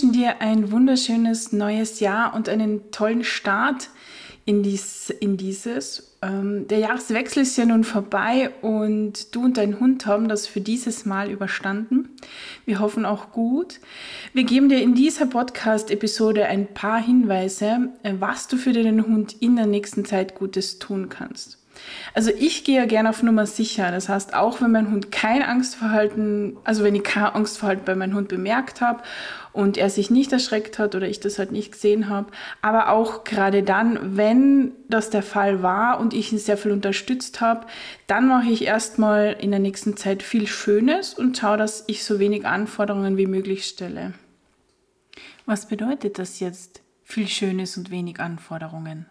Wünschen dir ein wunderschönes neues Jahr und einen tollen Start in, dies, in dieses. Ähm, der Jahreswechsel ist ja nun vorbei und du und dein Hund haben das für dieses Mal überstanden. Wir hoffen auch gut. Wir geben dir in dieser Podcast-Episode ein paar Hinweise, äh, was du für deinen Hund in der nächsten Zeit Gutes tun kannst. Also ich gehe ja gerne auf Nummer sicher. Das heißt, auch wenn mein Hund kein Angstverhalten, also wenn ich kein Angstverhalten bei meinem Hund bemerkt habe und er sich nicht erschreckt hat oder ich das halt nicht gesehen habe, aber auch gerade dann, wenn das der Fall war und ich ihn sehr viel unterstützt habe, dann mache ich erstmal in der nächsten Zeit viel Schönes und schaue, dass ich so wenig Anforderungen wie möglich stelle. Was bedeutet das jetzt? Viel Schönes und wenig Anforderungen.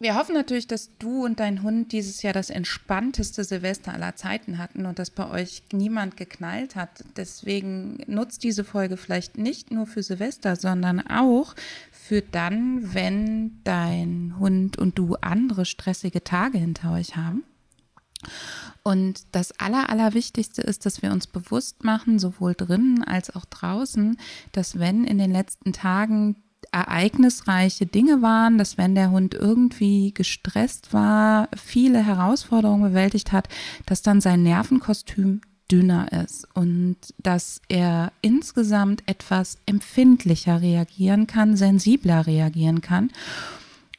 Wir hoffen natürlich, dass du und dein Hund dieses Jahr das entspannteste Silvester aller Zeiten hatten und dass bei euch niemand geknallt hat. Deswegen nutzt diese Folge vielleicht nicht nur für Silvester, sondern auch für dann, wenn dein Hund und du andere stressige Tage hinter euch haben. Und das Aller, Allerwichtigste ist, dass wir uns bewusst machen, sowohl drinnen als auch draußen, dass wenn in den letzten Tagen ereignisreiche Dinge waren, dass wenn der Hund irgendwie gestresst war, viele Herausforderungen bewältigt hat, dass dann sein Nervenkostüm dünner ist und dass er insgesamt etwas empfindlicher reagieren kann, sensibler reagieren kann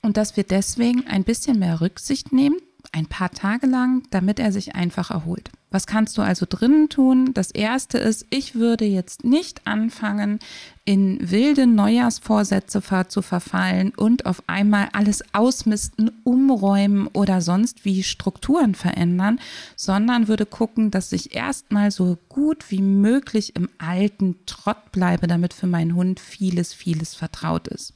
und dass wir deswegen ein bisschen mehr Rücksicht nehmen, ein paar Tage lang, damit er sich einfach erholt. Was kannst du also drinnen tun? Das erste ist, ich würde jetzt nicht anfangen, in wilde Neujahrsvorsätze zu verfallen und auf einmal alles ausmisten, umräumen oder sonst wie Strukturen verändern, sondern würde gucken, dass ich erstmal so gut wie möglich im alten Trott bleibe, damit für meinen Hund vieles, vieles vertraut ist.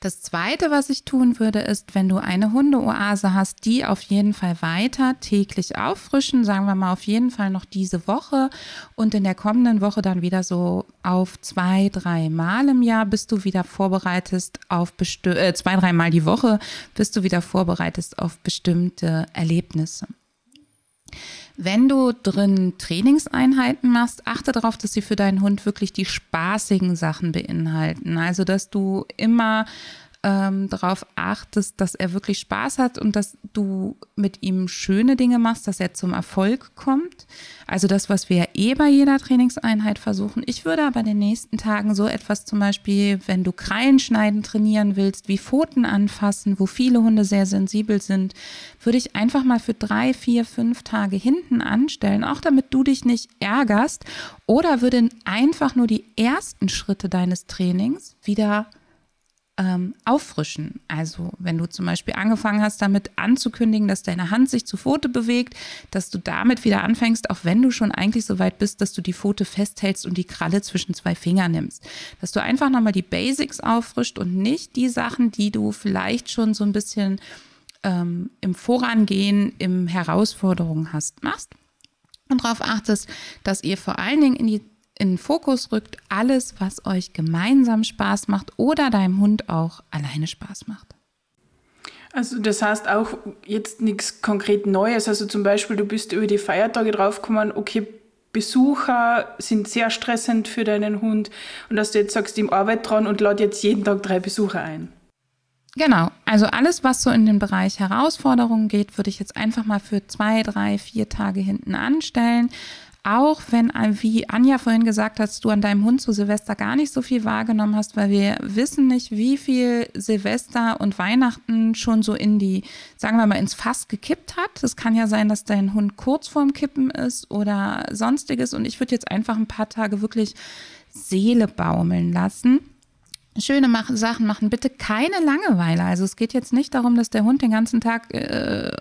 Das Zweite, was ich tun würde, ist, wenn du eine Hundeoase hast, die auf jeden Fall weiter täglich auffrischen, sagen wir mal auf jeden Fall noch diese Woche und in der kommenden Woche dann wieder so auf zwei, drei Mal im Jahr, bis du wieder vorbereitest auf äh, zwei, drei Mal die Woche, bis du wieder vorbereitest auf bestimmte Erlebnisse. Wenn du drin Trainingseinheiten machst, achte darauf, dass sie für deinen Hund wirklich die spaßigen Sachen beinhalten. Also, dass du immer ähm, darauf achtest, dass er wirklich Spaß hat und dass du mit ihm schöne Dinge machst, dass er zum Erfolg kommt. Also das, was wir eh bei jeder Trainingseinheit versuchen. Ich würde aber in den nächsten Tagen so etwas zum Beispiel, wenn du Krallen schneiden trainieren willst, wie Pfoten anfassen, wo viele Hunde sehr sensibel sind, würde ich einfach mal für drei, vier, fünf Tage hinten anstellen, auch damit du dich nicht ärgerst. Oder würde einfach nur die ersten Schritte deines Trainings wieder ähm, auffrischen. Also wenn du zum Beispiel angefangen hast, damit anzukündigen, dass deine Hand sich zu Pfote bewegt, dass du damit wieder anfängst, auch wenn du schon eigentlich so weit bist, dass du die Pfote festhältst und die Kralle zwischen zwei Fingern nimmst. Dass du einfach nochmal die Basics auffrischt und nicht die Sachen, die du vielleicht schon so ein bisschen ähm, im Vorangehen, im Herausforderungen hast, machst. Und darauf achtest, dass ihr vor allen Dingen in die in den Fokus rückt alles, was euch gemeinsam Spaß macht oder deinem Hund auch alleine Spaß macht. Also das heißt auch jetzt nichts konkret Neues. Also zum Beispiel, du bist über die Feiertage draufgekommen, okay, Besucher sind sehr stressend für deinen Hund und dass du jetzt sagst, ihm Arbeit dran und lad jetzt jeden Tag drei Besucher ein. Genau, also alles, was so in den Bereich Herausforderungen geht, würde ich jetzt einfach mal für zwei, drei, vier Tage hinten anstellen auch wenn, wie Anja vorhin gesagt hat, du an deinem Hund zu Silvester gar nicht so viel wahrgenommen hast, weil wir wissen nicht, wie viel Silvester und Weihnachten schon so in die, sagen wir mal, ins Fass gekippt hat. Es kann ja sein, dass dein Hund kurz vorm Kippen ist oder sonstiges. Und ich würde jetzt einfach ein paar Tage wirklich Seele baumeln lassen schöne Sachen machen, bitte keine Langeweile. Also es geht jetzt nicht darum, dass der Hund den ganzen Tag äh,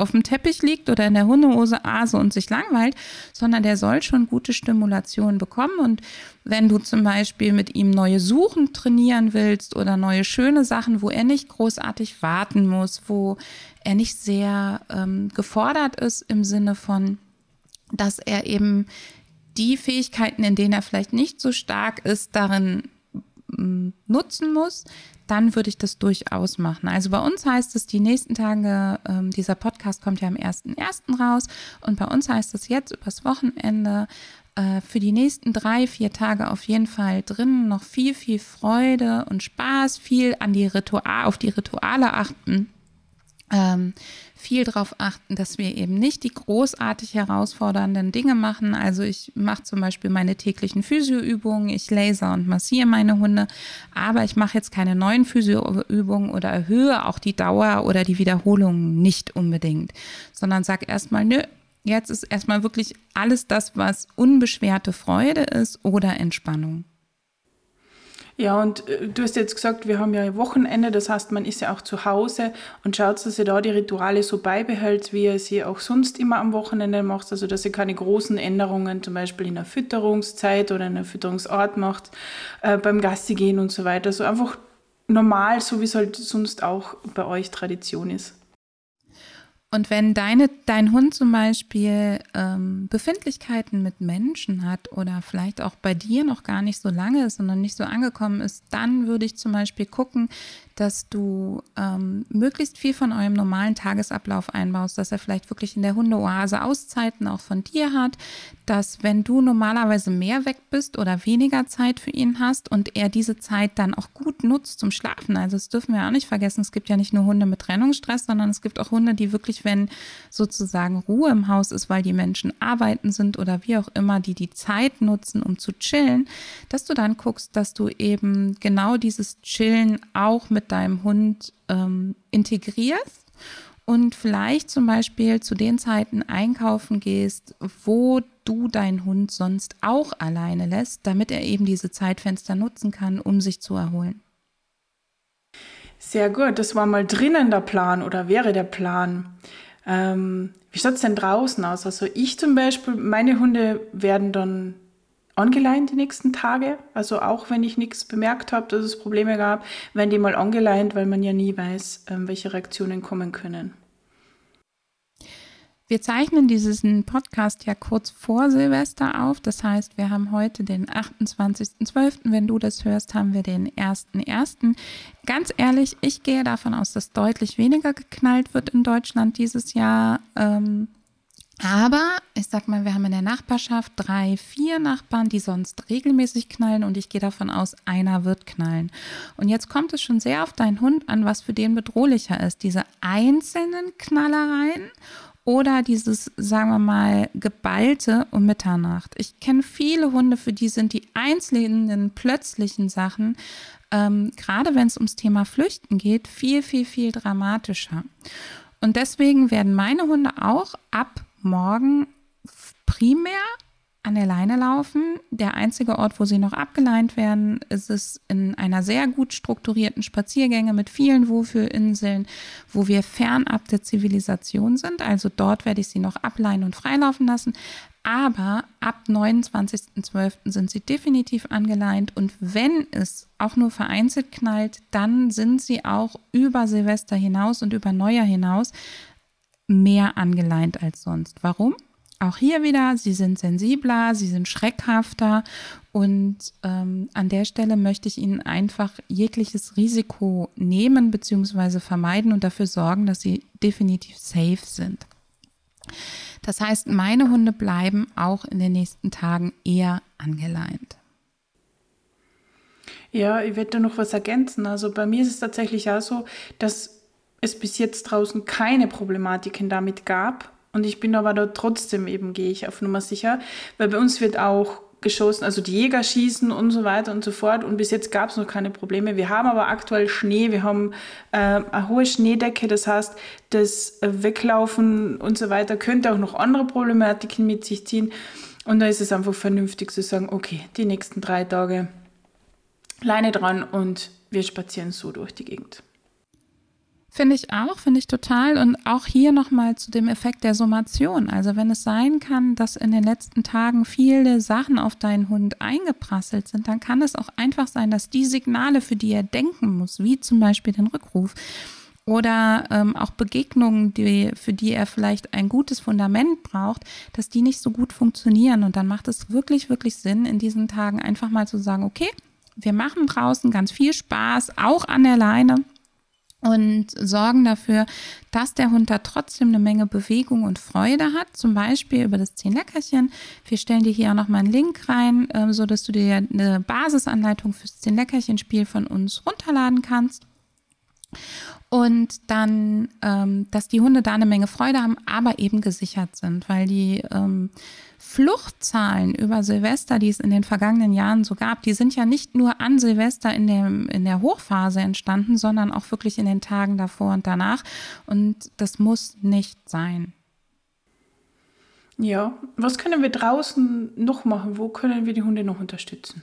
auf dem Teppich liegt oder in der Hundehose ase und sich langweilt, sondern der soll schon gute Stimulation bekommen. Und wenn du zum Beispiel mit ihm neue Suchen trainieren willst oder neue schöne Sachen, wo er nicht großartig warten muss, wo er nicht sehr ähm, gefordert ist im Sinne von, dass er eben die Fähigkeiten, in denen er vielleicht nicht so stark ist, darin mm, nutzen muss, dann würde ich das durchaus machen. Also bei uns heißt es, die nächsten Tage, ähm, dieser Podcast kommt ja am 1.1. raus und bei uns heißt es jetzt übers Wochenende äh, für die nächsten drei, vier Tage auf jeden Fall drin noch viel, viel Freude und Spaß, viel an die Ritual, auf die Rituale achten ähm, viel darauf achten, dass wir eben nicht die großartig herausfordernden Dinge machen. Also ich mache zum Beispiel meine täglichen Physioübungen, ich laser und massiere meine Hunde, aber ich mache jetzt keine neuen Physioübungen oder erhöhe auch die Dauer oder die Wiederholungen nicht unbedingt, sondern sag erstmal, nö, jetzt ist erstmal wirklich alles das, was unbeschwerte Freude ist oder Entspannung. Ja, und äh, du hast jetzt gesagt, wir haben ja Wochenende, das heißt, man ist ja auch zu Hause und schaut, dass ihr da die Rituale so beibehält, wie ihr sie auch sonst immer am Wochenende macht, also dass ihr keine großen Änderungen zum Beispiel in der Fütterungszeit oder in der Fütterungsort macht, äh, beim Gassi gehen und so weiter. So einfach normal, so wie es halt sonst auch bei euch Tradition ist. Und wenn deine, dein Hund zum Beispiel ähm, Befindlichkeiten mit Menschen hat oder vielleicht auch bei dir noch gar nicht so lange ist und noch nicht so angekommen ist, dann würde ich zum Beispiel gucken, dass du ähm, möglichst viel von eurem normalen Tagesablauf einbaust, dass er vielleicht wirklich in der Hundeoase Auszeiten auch von dir hat, dass wenn du normalerweise mehr weg bist oder weniger Zeit für ihn hast und er diese Zeit dann auch gut nutzt zum Schlafen. Also das dürfen wir auch nicht vergessen, es gibt ja nicht nur Hunde mit Trennungsstress, sondern es gibt auch Hunde, die wirklich, wenn sozusagen Ruhe im Haus ist, weil die Menschen arbeiten sind oder wie auch immer, die die Zeit nutzen, um zu chillen, dass du dann guckst, dass du eben genau dieses Chillen auch mit deinem Hund ähm, integrierst und vielleicht zum Beispiel zu den Zeiten einkaufen gehst, wo du deinen Hund sonst auch alleine lässt, damit er eben diese Zeitfenster nutzen kann, um sich zu erholen. Sehr gut, das war mal drinnen der Plan oder wäre der Plan. Ähm, wie schaut es denn draußen aus? Also ich zum Beispiel, meine Hunde werden dann angeleint die nächsten Tage. Also auch wenn ich nichts bemerkt habe, dass es Probleme gab, werden die mal angeleint, weil man ja nie weiß, ähm, welche Reaktionen kommen können. Wir zeichnen diesen Podcast ja kurz vor Silvester auf. Das heißt, wir haben heute den 28.12. Wenn du das hörst, haben wir den 1.1. Ganz ehrlich, ich gehe davon aus, dass deutlich weniger geknallt wird in Deutschland dieses Jahr. Ähm, aber ich sag mal, wir haben in der Nachbarschaft drei, vier Nachbarn, die sonst regelmäßig knallen und ich gehe davon aus, einer wird knallen. Und jetzt kommt es schon sehr auf deinen Hund an, was für den bedrohlicher ist. Diese einzelnen Knallereien oder dieses, sagen wir mal, geballte um Mitternacht. Ich kenne viele Hunde, für die sind die einzelnen plötzlichen Sachen, ähm, gerade wenn es ums Thema Flüchten geht, viel, viel, viel dramatischer. Und deswegen werden meine Hunde auch ab morgen primär an der Leine laufen. Der einzige Ort, wo sie noch abgeleint werden, ist es in einer sehr gut strukturierten Spaziergänge mit vielen Wohlfühlinseln, wo wir fernab der Zivilisation sind. Also dort werde ich sie noch ableihen und freilaufen lassen. Aber ab 29.12. sind sie definitiv angeleint und wenn es auch nur vereinzelt knallt, dann sind sie auch über Silvester hinaus und über Neujahr hinaus mehr angeleint als sonst. Warum? Auch hier wieder, sie sind sensibler, sie sind schreckhafter und ähm, an der Stelle möchte ich Ihnen einfach jegliches Risiko nehmen bzw. vermeiden und dafür sorgen, dass sie definitiv safe sind. Das heißt, meine Hunde bleiben auch in den nächsten Tagen eher angeleint. Ja, ich werde da noch was ergänzen. Also bei mir ist es tatsächlich auch so, dass es bis jetzt draußen keine Problematiken damit gab. Und ich bin aber da trotzdem eben, gehe ich auf Nummer sicher, weil bei uns wird auch geschossen, also die Jäger schießen und so weiter und so fort. Und bis jetzt gab es noch keine Probleme. Wir haben aber aktuell Schnee, wir haben äh, eine hohe Schneedecke, das heißt, das Weglaufen und so weiter könnte auch noch andere Problematiken mit sich ziehen. Und da ist es einfach vernünftig zu sagen, okay, die nächsten drei Tage Leine dran und wir spazieren so durch die Gegend. Finde ich auch, finde ich total. Und auch hier nochmal zu dem Effekt der Summation. Also wenn es sein kann, dass in den letzten Tagen viele Sachen auf deinen Hund eingeprasselt sind, dann kann es auch einfach sein, dass die Signale, für die er denken muss, wie zum Beispiel den Rückruf oder ähm, auch Begegnungen, die, für die er vielleicht ein gutes Fundament braucht, dass die nicht so gut funktionieren. Und dann macht es wirklich, wirklich Sinn, in diesen Tagen einfach mal zu sagen, okay, wir machen draußen ganz viel Spaß, auch an der Leine und sorgen dafür, dass der Hund da trotzdem eine Menge Bewegung und Freude hat, zum Beispiel über das Zehn-Leckerchen. Wir stellen dir hier auch nochmal einen Link rein, äh, so dass du dir eine Basisanleitung fürs Zehn-Leckerchen-Spiel von uns runterladen kannst. Und dann, ähm, dass die Hunde da eine Menge Freude haben, aber eben gesichert sind, weil die ähm, Fluchtzahlen über Silvester, die es in den vergangenen Jahren so gab, die sind ja nicht nur an Silvester in, dem, in der Hochphase entstanden, sondern auch wirklich in den Tagen davor und danach. Und das muss nicht sein. Ja, was können wir draußen noch machen? Wo können wir die Hunde noch unterstützen?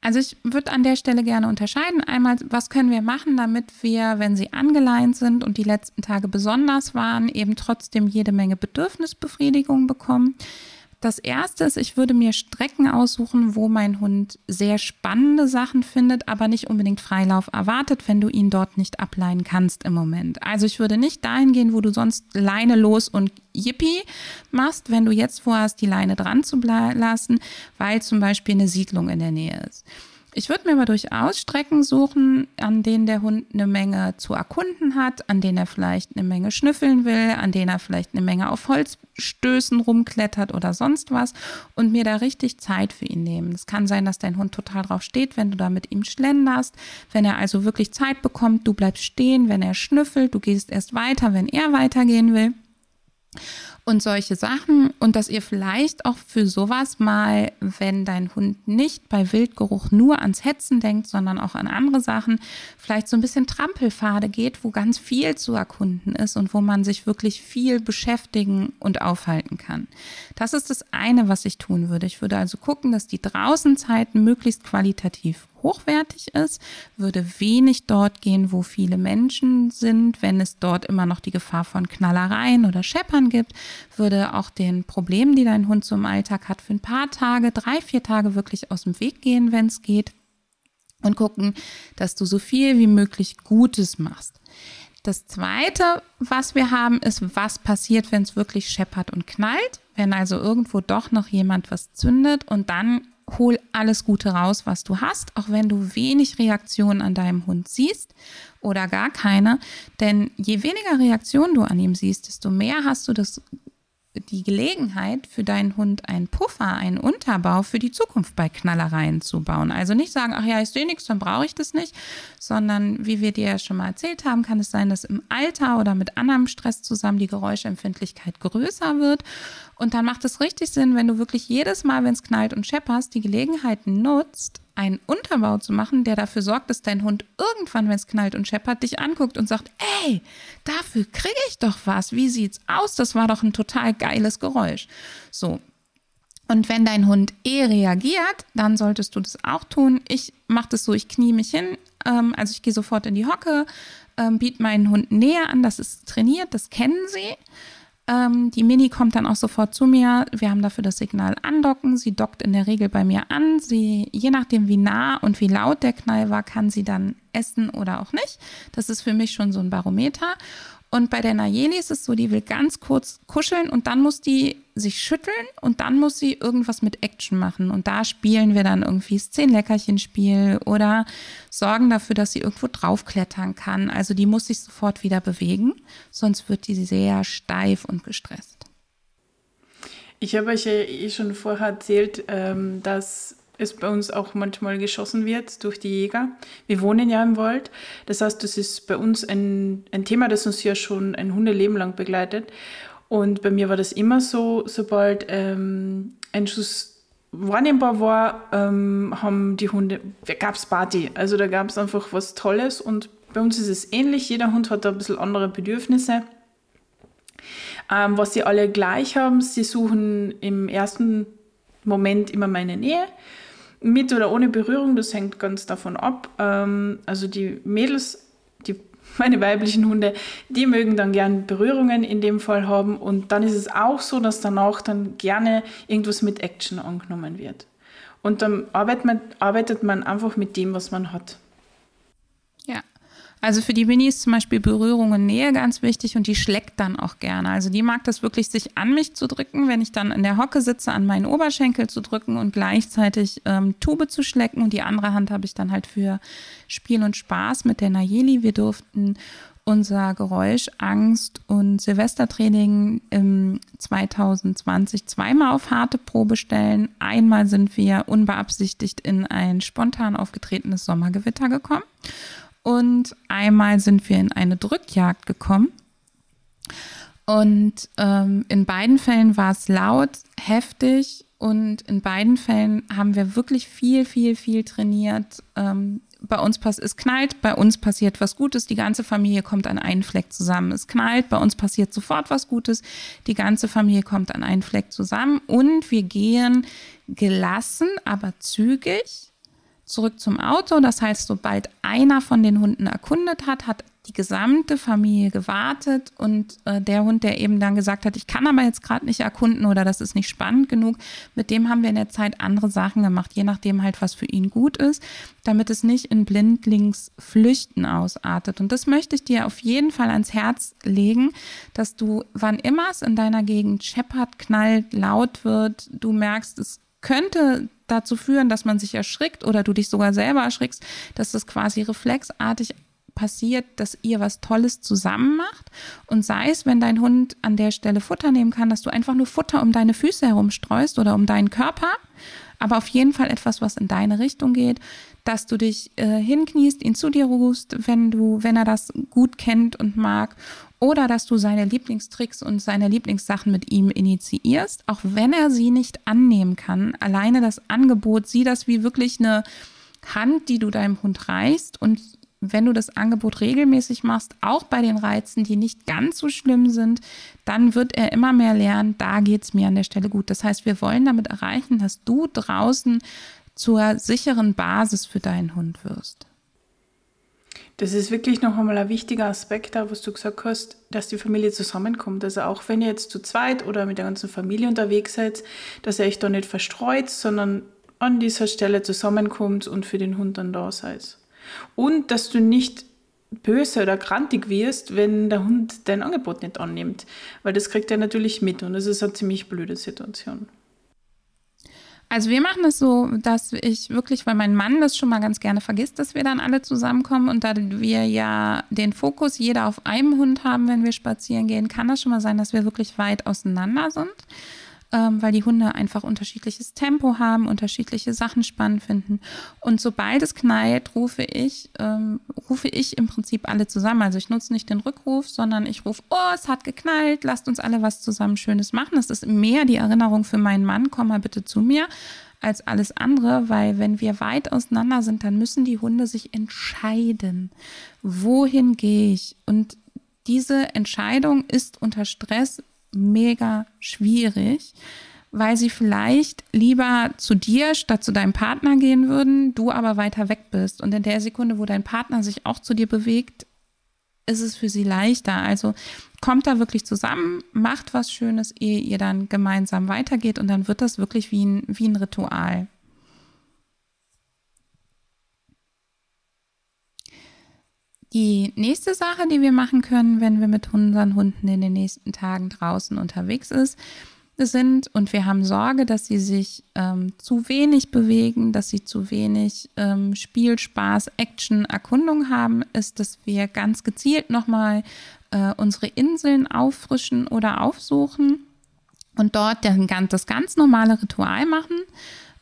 Also ich würde an der Stelle gerne unterscheiden. Einmal, was können wir machen, damit wir, wenn sie angeleint sind und die letzten Tage besonders waren, eben trotzdem jede Menge Bedürfnisbefriedigung bekommen. Das erste ist, ich würde mir Strecken aussuchen, wo mein Hund sehr spannende Sachen findet, aber nicht unbedingt Freilauf erwartet, wenn du ihn dort nicht ableihen kannst im Moment. Also ich würde nicht dahin gehen, wo du sonst Leine los und Yippie machst, wenn du jetzt vorhast, die Leine dran zu lassen, weil zum Beispiel eine Siedlung in der Nähe ist. Ich würde mir aber durchaus Strecken suchen, an denen der Hund eine Menge zu erkunden hat, an denen er vielleicht eine Menge schnüffeln will, an denen er vielleicht eine Menge auf Holzstößen rumklettert oder sonst was und mir da richtig Zeit für ihn nehmen. Es kann sein, dass dein Hund total drauf steht, wenn du da mit ihm schlenderst, wenn er also wirklich Zeit bekommt, du bleibst stehen, wenn er schnüffelt, du gehst erst weiter, wenn er weitergehen will und solche Sachen und dass ihr vielleicht auch für sowas mal, wenn dein Hund nicht bei Wildgeruch nur ans Hetzen denkt, sondern auch an andere Sachen, vielleicht so ein bisschen Trampelpfade geht, wo ganz viel zu erkunden ist und wo man sich wirklich viel beschäftigen und aufhalten kann. Das ist das eine, was ich tun würde. Ich würde also gucken, dass die Draußenzeiten möglichst qualitativ hochwertig ist, würde wenig dort gehen, wo viele Menschen sind, wenn es dort immer noch die Gefahr von Knallereien oder Scheppern gibt, würde auch den Problemen, die dein Hund im Alltag hat, für ein paar Tage, drei, vier Tage wirklich aus dem Weg gehen, wenn es geht und gucken, dass du so viel wie möglich Gutes machst. Das zweite, was wir haben, ist, was passiert, wenn es wirklich scheppert und knallt. Wenn also irgendwo doch noch jemand was zündet und dann hol alles Gute raus, was du hast, auch wenn du wenig Reaktionen an deinem Hund siehst oder gar keine. Denn je weniger Reaktionen du an ihm siehst, desto mehr hast du das die Gelegenheit für deinen Hund einen Puffer, einen Unterbau für die Zukunft bei Knallereien zu bauen. Also nicht sagen, ach ja, ich sehe nichts, dann brauche ich das nicht, sondern wie wir dir ja schon mal erzählt haben, kann es sein, dass im Alter oder mit anderem Stress zusammen die Geräuschempfindlichkeit größer wird. Und dann macht es richtig Sinn, wenn du wirklich jedes Mal, wenn es knallt und schepperst, die Gelegenheit nutzt, einen Unterbau zu machen, der dafür sorgt, dass dein Hund irgendwann, wenn es knallt und scheppert, dich anguckt und sagt, ey, dafür kriege ich doch was. Wie sieht's aus? Das war doch ein total geiles Geräusch. So. Und wenn dein Hund eh reagiert, dann solltest du das auch tun. Ich mache das so, ich knie mich hin, ähm, also ich gehe sofort in die Hocke, ähm, biete meinen Hund näher an, das ist trainiert, das kennen sie. Ähm, die Mini kommt dann auch sofort zu mir. Wir haben dafür das Signal andocken. Sie dockt in der Regel bei mir an. Sie, je nachdem, wie nah und wie laut der Knall war, kann sie dann essen oder auch nicht. Das ist für mich schon so ein Barometer. Und bei der Nayeli ist es so, die will ganz kurz kuscheln und dann muss die sich schütteln und dann muss sie irgendwas mit Action machen. Und da spielen wir dann irgendwie das Zehn-Leckerchen-Spiel oder sorgen dafür, dass sie irgendwo draufklettern kann. Also die muss sich sofort wieder bewegen, sonst wird die sehr steif und gestresst. Ich habe euch ja eh schon vorher erzählt, ähm, dass es bei uns auch manchmal geschossen wird durch die Jäger. Wir wohnen ja im Wald. Das heißt, das ist bei uns ein, ein Thema, das uns ja schon ein Hundeleben lang begleitet. Und bei mir war das immer so, sobald ähm, ein Schuss wahrnehmbar war, ähm, haben die Hunde, gab es Party. Also da gab es einfach was Tolles und bei uns ist es ähnlich. Jeder Hund hat da ein bisschen andere Bedürfnisse. Ähm, was sie alle gleich haben, sie suchen im ersten Moment immer meine Nähe. Mit oder ohne Berührung, das hängt ganz davon ab. Ähm, also die Mädels, die meine weiblichen Hunde, die mögen dann gern Berührungen in dem Fall haben und dann ist es auch so, dass danach dann gerne irgendwas mit Action angenommen wird. Und dann arbeitet man, arbeitet man einfach mit dem, was man hat. Ja. Also für die Winnie ist zum Beispiel Berührung und Nähe ganz wichtig und die schleckt dann auch gerne. Also die mag das wirklich, sich an mich zu drücken, wenn ich dann in der Hocke sitze, an meinen Oberschenkel zu drücken und gleichzeitig ähm, Tube zu schlecken. Und die andere Hand habe ich dann halt für Spiel und Spaß mit der Nayeli. Wir durften unser Geräusch, Angst und Silvestertraining im 2020 zweimal auf harte Probe stellen. Einmal sind wir unbeabsichtigt in ein spontan aufgetretenes Sommergewitter gekommen und einmal sind wir in eine Drückjagd gekommen. Und ähm, in beiden Fällen war es laut, heftig. Und in beiden Fällen haben wir wirklich viel, viel, viel trainiert, ähm, bei uns passiert, es knallt, bei uns passiert was Gutes, die ganze Familie kommt an einen Fleck zusammen. Es knallt, bei uns passiert sofort was Gutes, die ganze Familie kommt an einen Fleck zusammen. Und wir gehen gelassen, aber zügig zurück zum Auto. Das heißt, sobald einer von den Hunden erkundet hat, hat die gesamte Familie gewartet und äh, der Hund, der eben dann gesagt hat, ich kann aber jetzt gerade nicht erkunden oder das ist nicht spannend genug, mit dem haben wir in der Zeit andere Sachen gemacht, je nachdem halt, was für ihn gut ist, damit es nicht in Blindlingsflüchten ausartet. Und das möchte ich dir auf jeden Fall ans Herz legen, dass du, wann immer es in deiner Gegend scheppert, knallt, laut wird, du merkst, es könnte dazu führen, dass man sich erschrickt oder du dich sogar selber erschrickst, dass das quasi reflexartig passiert, dass ihr was Tolles zusammen macht. Und sei es, wenn dein Hund an der Stelle Futter nehmen kann, dass du einfach nur Futter um deine Füße herumstreust oder um deinen Körper, aber auf jeden Fall etwas, was in deine Richtung geht, dass du dich äh, hinkniest, ihn zu dir rufst, wenn du, wenn er das gut kennt und mag, oder dass du seine Lieblingstricks und seine Lieblingssachen mit ihm initiierst, auch wenn er sie nicht annehmen kann. Alleine das Angebot, sieh das wie wirklich eine Hand, die du deinem Hund reichst und wenn du das Angebot regelmäßig machst, auch bei den Reizen, die nicht ganz so schlimm sind, dann wird er immer mehr lernen, da geht es mir an der Stelle gut. Das heißt, wir wollen damit erreichen, dass du draußen zur sicheren Basis für deinen Hund wirst. Das ist wirklich noch einmal ein wichtiger Aspekt, da was du gesagt hast, dass die Familie zusammenkommt. Also auch wenn ihr jetzt zu zweit oder mit der ganzen Familie unterwegs seid, dass ihr euch da nicht verstreut, sondern an dieser Stelle zusammenkommt und für den Hund dann da seid. Und dass du nicht böse oder krantig wirst, wenn der Hund dein Angebot nicht annimmt. Weil das kriegt er natürlich mit und das ist eine ziemlich blöde Situation. Also wir machen es so, dass ich wirklich, weil mein Mann das schon mal ganz gerne vergisst, dass wir dann alle zusammenkommen und da wir ja den Fokus jeder auf einem Hund haben, wenn wir spazieren gehen, kann das schon mal sein, dass wir wirklich weit auseinander sind ähm, weil die Hunde einfach unterschiedliches Tempo haben, unterschiedliche Sachen spannend finden. Und sobald es knallt, rufe ich, ähm, rufe ich im Prinzip alle zusammen. Also ich nutze nicht den Rückruf, sondern ich rufe, oh, es hat geknallt, lasst uns alle was zusammen Schönes machen. Das ist mehr die Erinnerung für meinen Mann, komm mal bitte zu mir als alles andere, weil wenn wir weit auseinander sind, dann müssen die Hunde sich entscheiden, wohin gehe ich. Und diese Entscheidung ist unter Stress mega schwierig, weil sie vielleicht lieber zu dir statt zu deinem Partner gehen würden, du aber weiter weg bist. Und in der Sekunde, wo dein Partner sich auch zu dir bewegt, ist es für sie leichter. Also kommt da wirklich zusammen, macht was Schönes, ehe ihr dann gemeinsam weitergeht und dann wird das wirklich wie ein, wie ein Ritual. Die nächste Sache, die wir machen können, wenn wir mit unseren Hunden in den nächsten Tagen draußen unterwegs ist, sind und wir haben Sorge, dass sie sich ähm, zu wenig bewegen, dass sie zu wenig ähm, Spiel, Spaß, Action, Erkundung haben, ist, dass wir ganz gezielt nochmal äh, unsere Inseln auffrischen oder aufsuchen und dort das ganz normale Ritual machen.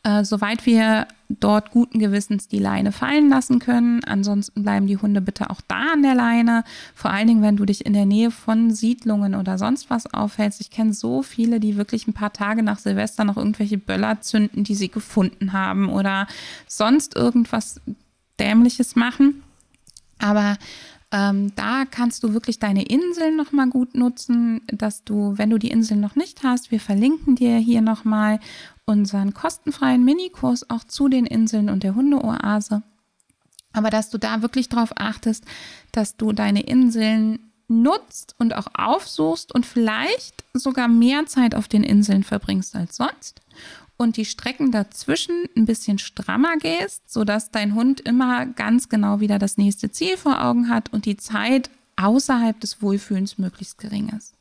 Äh, soweit wir dort guten Gewissens die Leine fallen lassen können. Ansonsten bleiben die Hunde bitte auch da an der Leine. Vor allen Dingen, wenn du dich in der Nähe von Siedlungen oder sonst was aufhältst. Ich kenne so viele, die wirklich ein paar Tage nach Silvester noch irgendwelche Böller zünden, die sie gefunden haben oder sonst irgendwas Dämliches machen. Aber ähm, da kannst du wirklich deine Inseln nochmal gut nutzen, dass du, wenn du die Inseln noch nicht hast, wir verlinken dir hier nochmal unseren kostenfreien Minikurs auch zu den Inseln und der Hundeoase. Aber dass du da wirklich darauf achtest, dass du deine Inseln nutzt und auch aufsuchst und vielleicht sogar mehr Zeit auf den Inseln verbringst als sonst und die Strecken dazwischen ein bisschen strammer gehst, sodass dein Hund immer ganz genau wieder das nächste Ziel vor Augen hat und die Zeit außerhalb des Wohlfühlens möglichst gering ist.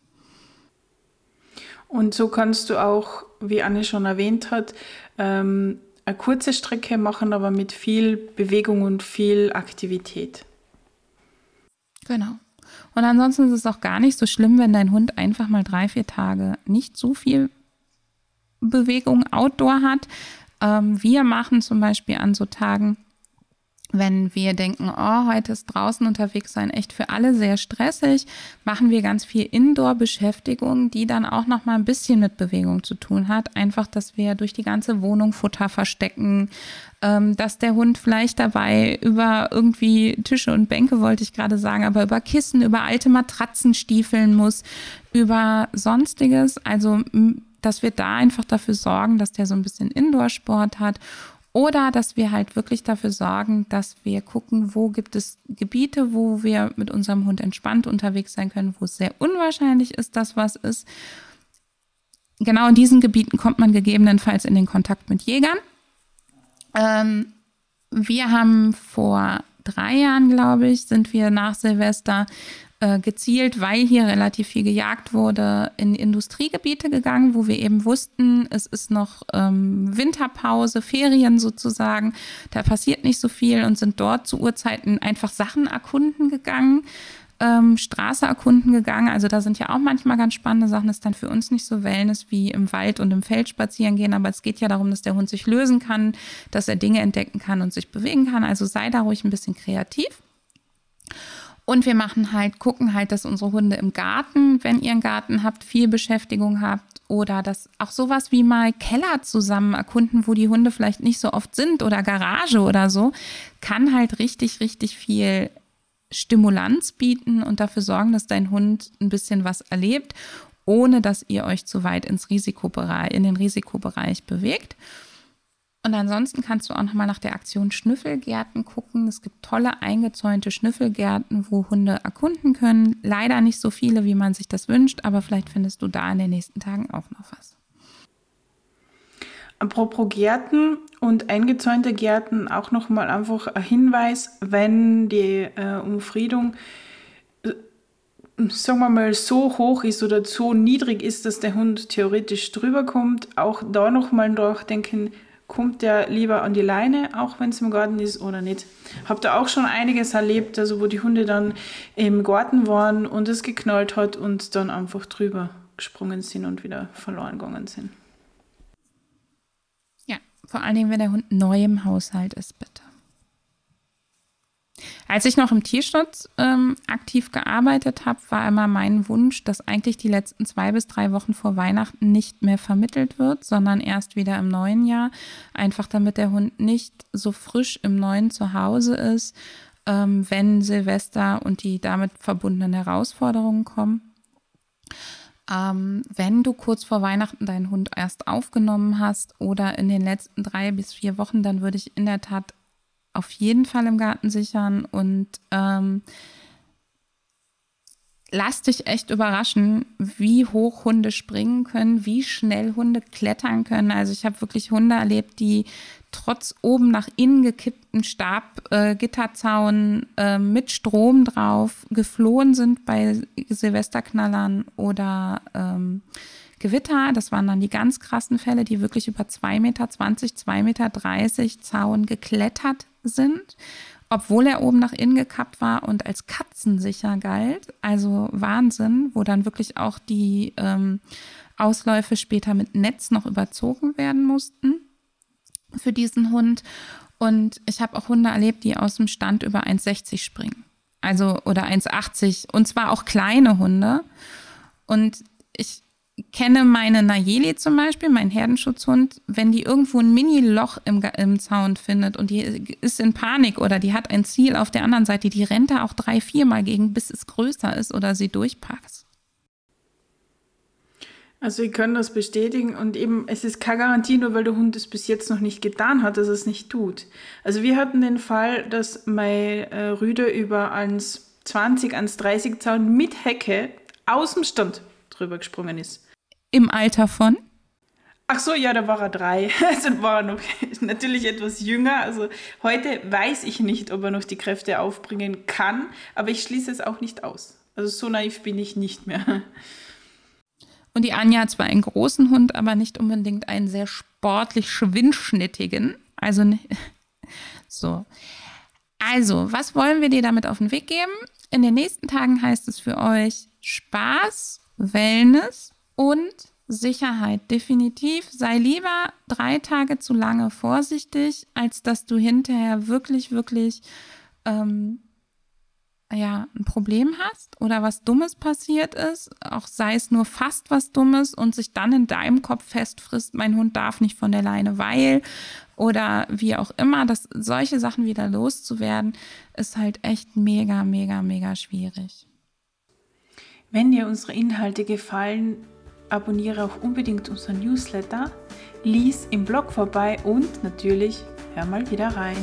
Und so kannst du auch, wie Anne schon erwähnt hat, ähm, eine kurze Strecke machen, aber mit viel Bewegung und viel Aktivität. Genau. Und ansonsten ist es auch gar nicht so schlimm, wenn dein Hund einfach mal drei, vier Tage nicht so viel Bewegung outdoor hat. Ähm, wir machen zum Beispiel an so Tagen, wenn wir denken, oh, heute ist draußen unterwegs sein echt für alle sehr stressig, machen wir ganz viel Indoor-Beschäftigung, die dann auch noch mal ein bisschen mit Bewegung zu tun hat. Einfach, dass wir durch die ganze Wohnung Futter verstecken, ähm, dass der Hund vielleicht dabei über irgendwie Tische und Bänke, wollte ich gerade sagen, aber über Kissen, über alte Matratzen stiefeln muss, über sonstiges. Also, dass wir da einfach dafür sorgen, dass der so ein bisschen Indoor-Sport hat oder dass wir halt wirklich dafür sorgen, dass wir gucken, wo gibt es Gebiete, wo wir mit unserem Hund entspannt unterwegs sein können, wo es sehr unwahrscheinlich ist, dass was ist. Genau in diesen Gebieten kommt man gegebenenfalls in den Kontakt mit Jägern. Ähm, wir haben vor drei Jahren, glaube ich, sind wir nach Silvester äh, gezielt, weil hier relativ viel gejagt wurde, in Industriegebiete gegangen, wo wir eben wussten, es ist noch ähm, Winterpause, Ferien sozusagen, da passiert nicht so viel und sind dort zu Uhrzeiten einfach Sachen erkunden gegangen. Ähm, Straße erkunden gegangen. Also da sind ja auch manchmal ganz spannende Sachen. Das ist dann für uns nicht so Wellness wie im Wald und im Feld spazieren gehen, aber es geht ja darum, dass der Hund sich lösen kann, dass er Dinge entdecken kann und sich bewegen kann. Also sei da ruhig ein bisschen kreativ. Und wir machen halt, gucken halt, dass unsere Hunde im Garten, wenn ihr einen Garten habt, viel Beschäftigung habt oder dass auch sowas wie mal Keller zusammen erkunden, wo die Hunde vielleicht nicht so oft sind oder Garage oder so, kann halt richtig, richtig viel Stimulanz bieten und dafür sorgen, dass dein Hund ein bisschen was erlebt, ohne dass ihr euch zu weit ins Risikobereich, in den Risikobereich bewegt. Und ansonsten kannst du auch nochmal nach der Aktion Schnüffelgärten gucken. Es gibt tolle eingezäunte Schnüffelgärten, wo Hunde erkunden können. Leider nicht so viele, wie man sich das wünscht, aber vielleicht findest du da in den nächsten Tagen auch noch was. Apropos Gärten und eingezäunte Gärten, auch nochmal einfach ein Hinweis, wenn die äh, Umfriedung äh, sagen wir mal, so hoch ist oder so niedrig ist, dass der Hund theoretisch drüber kommt, auch da nochmal nachdenken, kommt der lieber an die Leine, auch wenn es im Garten ist oder nicht. Hab da auch schon einiges erlebt, also wo die Hunde dann im Garten waren und es geknallt hat und dann einfach drüber gesprungen sind und wieder verloren gegangen sind. Ja, vor allen Dingen, wenn der Hund neu im Haushalt ist, bitte. Als ich noch im Tierschutz ähm, aktiv gearbeitet habe, war immer mein Wunsch, dass eigentlich die letzten zwei bis drei Wochen vor Weihnachten nicht mehr vermittelt wird, sondern erst wieder im neuen Jahr. Einfach damit der Hund nicht so frisch im neuen Zuhause ist, ähm, wenn Silvester und die damit verbundenen Herausforderungen kommen. Ähm, wenn du kurz vor Weihnachten deinen Hund erst aufgenommen hast oder in den letzten drei bis vier Wochen, dann würde ich in der Tat auf jeden Fall im Garten sichern und ähm, lass dich echt überraschen, wie hoch Hunde springen können, wie schnell Hunde klettern können. Also ich habe wirklich Hunde erlebt, die trotz oben nach innen gekippten Stabgitterzaun äh, äh, mit Strom drauf geflohen sind bei Silvesterknallern oder ähm, Gewitter. Das waren dann die ganz krassen Fälle, die wirklich über 2,20 Meter, 2,30 Meter Zaun geklettert sind, obwohl er oben nach innen gekappt war und als katzensicher galt. Also Wahnsinn, wo dann wirklich auch die ähm, Ausläufe später mit Netz noch überzogen werden mussten für diesen Hund. Und ich habe auch Hunde erlebt, die aus dem Stand über 1,60 springen. Also oder 1,80 und zwar auch kleine Hunde. Und ich kenne meine Nayeli zum Beispiel, mein Herdenschutzhund, wenn die irgendwo ein Mini-Loch im, im Zaun findet und die ist in Panik oder die hat ein Ziel auf der anderen Seite, die rennt da auch drei, viermal gegen, bis es größer ist oder sie durchpackt. Also ich kann das bestätigen und eben, es ist keine Garantie, nur weil der Hund es bis jetzt noch nicht getan hat, dass er es nicht tut. Also wir hatten den Fall, dass mein äh, Rüde über 1,20, 1,30 Zaun mit Hecke aus dem Stand drüber gesprungen ist. Im Alter von? Ach so, ja, da war er drei. Also war er noch natürlich etwas jünger. Also heute weiß ich nicht, ob er noch die Kräfte aufbringen kann, aber ich schließe es auch nicht aus. Also so naiv bin ich nicht mehr. Und die Anja hat zwar einen großen Hund, aber nicht unbedingt einen sehr sportlich schwindschnittigen. Also so. Also, was wollen wir dir damit auf den Weg geben? In den nächsten Tagen heißt es für euch Spaß, Wellness und Sicherheit. Definitiv. Sei lieber drei Tage zu lange vorsichtig, als dass du hinterher wirklich, wirklich ähm, ja, ein Problem hast oder was Dummes passiert ist, auch sei es nur fast was Dummes und sich dann in deinem Kopf festfrisst, mein Hund darf nicht von der Leine, weil oder wie auch immer, dass solche Sachen wieder loszuwerden, ist halt echt mega, mega, mega schwierig. Wenn dir unsere Inhalte gefallen, abonniere auch unbedingt unseren Newsletter, lies im Blog vorbei und natürlich hör mal wieder rein.